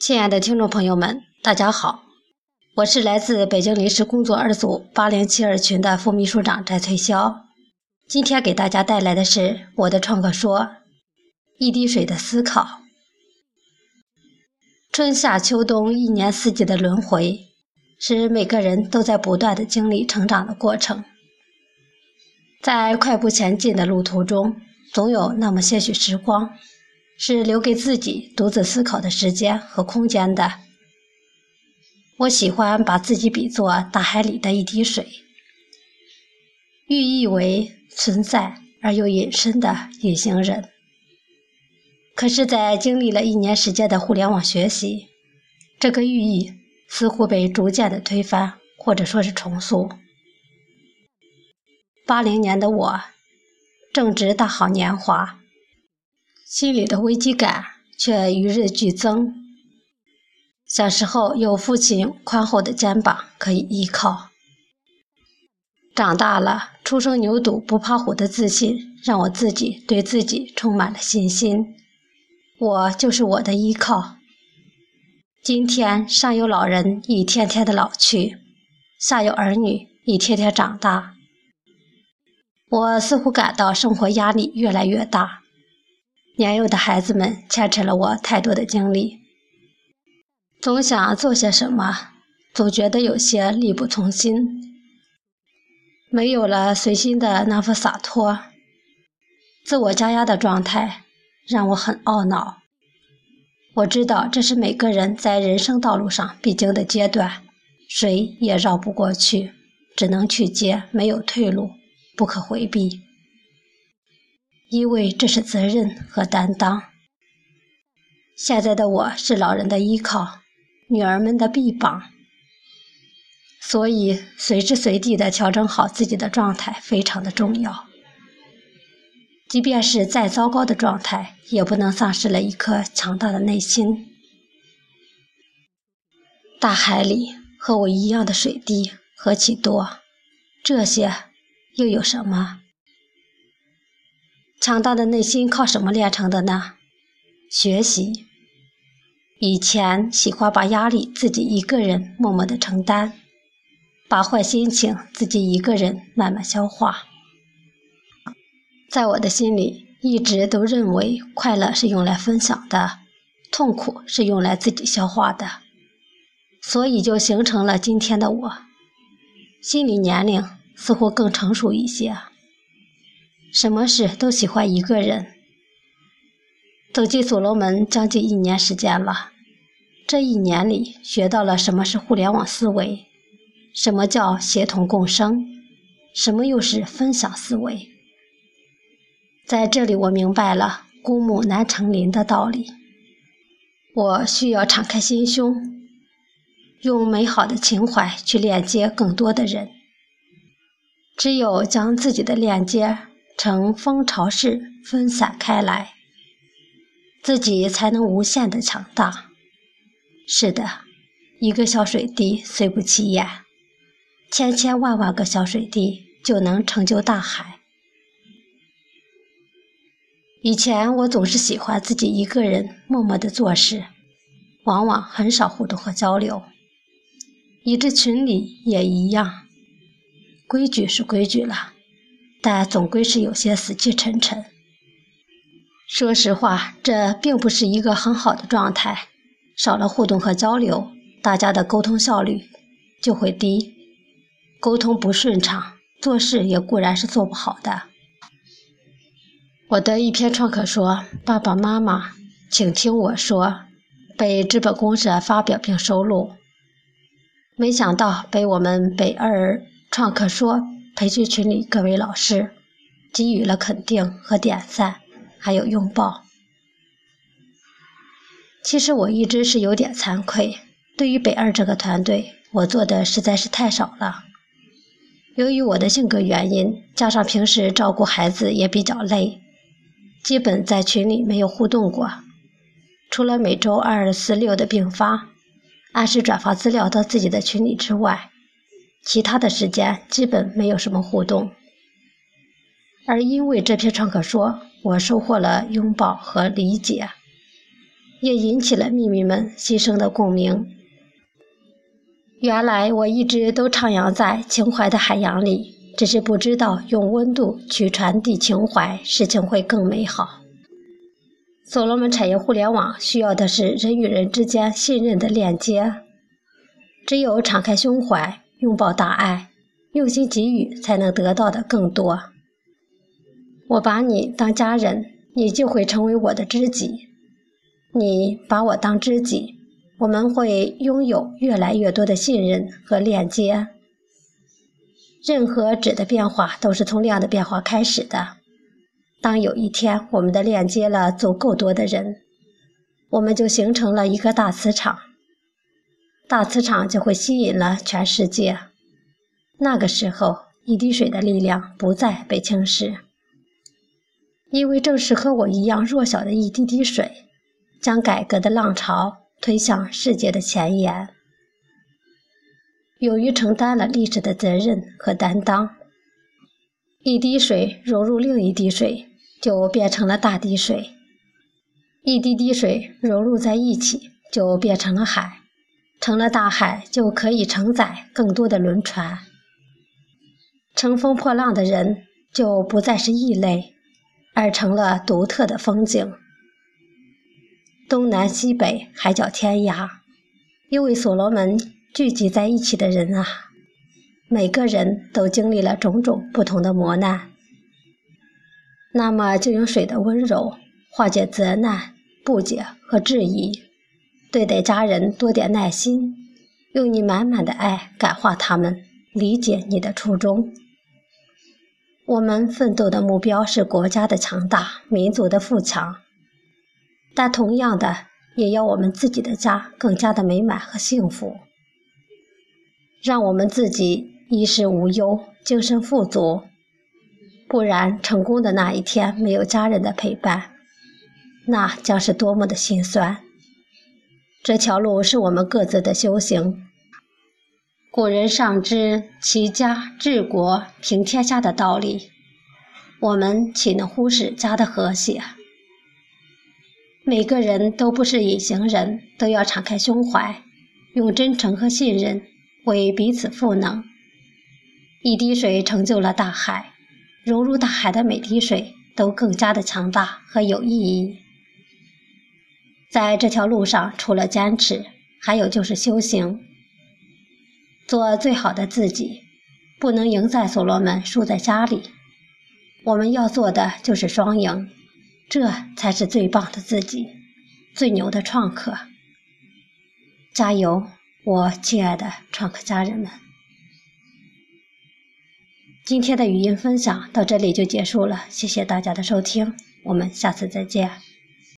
亲爱的听众朋友们，大家好，我是来自北京临时工作二组八零七二群的副秘书长翟翠霄。今天给大家带来的是我的创客说：一滴水的思考。春夏秋冬一年四季的轮回，是每个人都在不断的经历成长的过程。在快步前进的路途中，总有那么些许时光。是留给自己独自思考的时间和空间的。我喜欢把自己比作大海里的一滴水，寓意为存在而又隐身的隐形人。可是，在经历了一年时间的互联网学习，这个寓意似乎被逐渐的推翻，或者说是重塑。八零年的我，正值大好年华。心里的危机感却与日俱增。小时候有父亲宽厚的肩膀可以依靠，长大了初生牛犊不怕虎的自信让我自己对自己充满了信心。我就是我的依靠。今天上有老人一天天的老去，下有儿女一天天长大，我似乎感到生活压力越来越大。年幼的孩子们牵扯了我太多的精力，总想做些什么，总觉得有些力不从心，没有了随心的那份洒脱，自我加压的状态让我很懊恼。我知道这是每个人在人生道路上必经的阶段，谁也绕不过去，只能去接，没有退路，不可回避。因为这是责任和担当。现在的我是老人的依靠，女儿们的臂膀，所以随时随地的调整好自己的状态非常的重要。即便是再糟糕的状态，也不能丧失了一颗强大的内心。大海里和我一样的水滴何其多，这些又有什么？强大的内心靠什么练成的呢？学习。以前喜欢把压力自己一个人默默的承担，把坏心情自己一个人慢慢消化。在我的心里，一直都认为快乐是用来分享的，痛苦是用来自己消化的，所以就形成了今天的我。心理年龄似乎更成熟一些。什么事都喜欢一个人。走进所罗门将近一年时间了，这一年里学到了什么是互联网思维，什么叫协同共生，什么又是分享思维。在这里，我明白了“孤木难成林”的道理。我需要敞开心胸，用美好的情怀去链接更多的人。只有将自己的链接。乘风潮式分散开来，自己才能无限的强大。是的，一个小水滴虽不起眼，千千万万个小水滴就能成就大海。以前我总是喜欢自己一个人默默的做事，往往很少互动和交流，以致群里也一样。规矩是规矩了。但总归是有些死气沉沉。说实话，这并不是一个很好的状态。少了互动和交流，大家的沟通效率就会低，沟通不顺畅，做事也固然是做不好的。我的一篇创客说：“爸爸妈妈，请听我说”，被资本公社发表并收录。没想到被我们北二创客说。培训群里各位老师给予了肯定和点赞，还有拥抱。其实我一直是有点惭愧，对于北二这个团队，我做的实在是太少了。由于我的性格原因，加上平时照顾孩子也比较累，基本在群里没有互动过。除了每周二、四、六的并发，按时转发资料到自己的群里之外。其他的时间基本没有什么互动，而因为这篇创客说，我收获了拥抱和理解。也引起了秘密们牺牲的共鸣。原来我一直都徜徉在情怀的海洋里，只是不知道用温度去传递情怀，事情会更美好。所罗门产业互联网需要的是人与人之间信任的链接，只有敞开胸怀，拥抱大爱，用心给予，才能得到的更多。我把你当家人，你就会成为我的知己；你把我当知己，我们会拥有越来越多的信任和链接。任何质的变化都是从量的变化开始的。当有一天我们的链接了足够多的人，我们就形成了一个大磁场，大磁场就会吸引了全世界。那个时候，一滴水的力量不再被轻视，因为正是和我一样弱小的一滴滴水，将改革的浪潮推向世界的前沿。勇于承担了历史的责任和担当，一滴水融入另一滴水。就变成了大滴水，一滴滴水融入在一起，就变成了海，成了大海，就可以承载更多的轮船。乘风破浪的人就不再是异类，而成了独特的风景。东南西北，海角天涯，因为所罗门聚集在一起的人啊，每个人都经历了种种不同的磨难。那么，就用水的温柔化解责难、不解和质疑；对待家人多点耐心，用你满满的爱感化他们，理解你的初衷。我们奋斗的目标是国家的强大、民族的富强，但同样的，也要我们自己的家更加的美满和幸福，让我们自己衣食无忧、精神富足。不然，成功的那一天没有家人的陪伴，那将是多么的心酸。这条路是我们各自的修行。古人尚知齐家治国平天下的道理，我们岂能忽视家的和谐？每个人都不是隐形人，都要敞开胸怀，用真诚和信任为彼此赋能。一滴水成就了大海。融入大海的每滴水都更加的强大和有意义。在这条路上，除了坚持，还有就是修行，做最好的自己。不能赢在所罗门，输在家里。我们要做的就是双赢，这才是最棒的自己，最牛的创客。加油，我亲爱的创客家人们！今天的语音分享到这里就结束了，谢谢大家的收听，我们下次再见。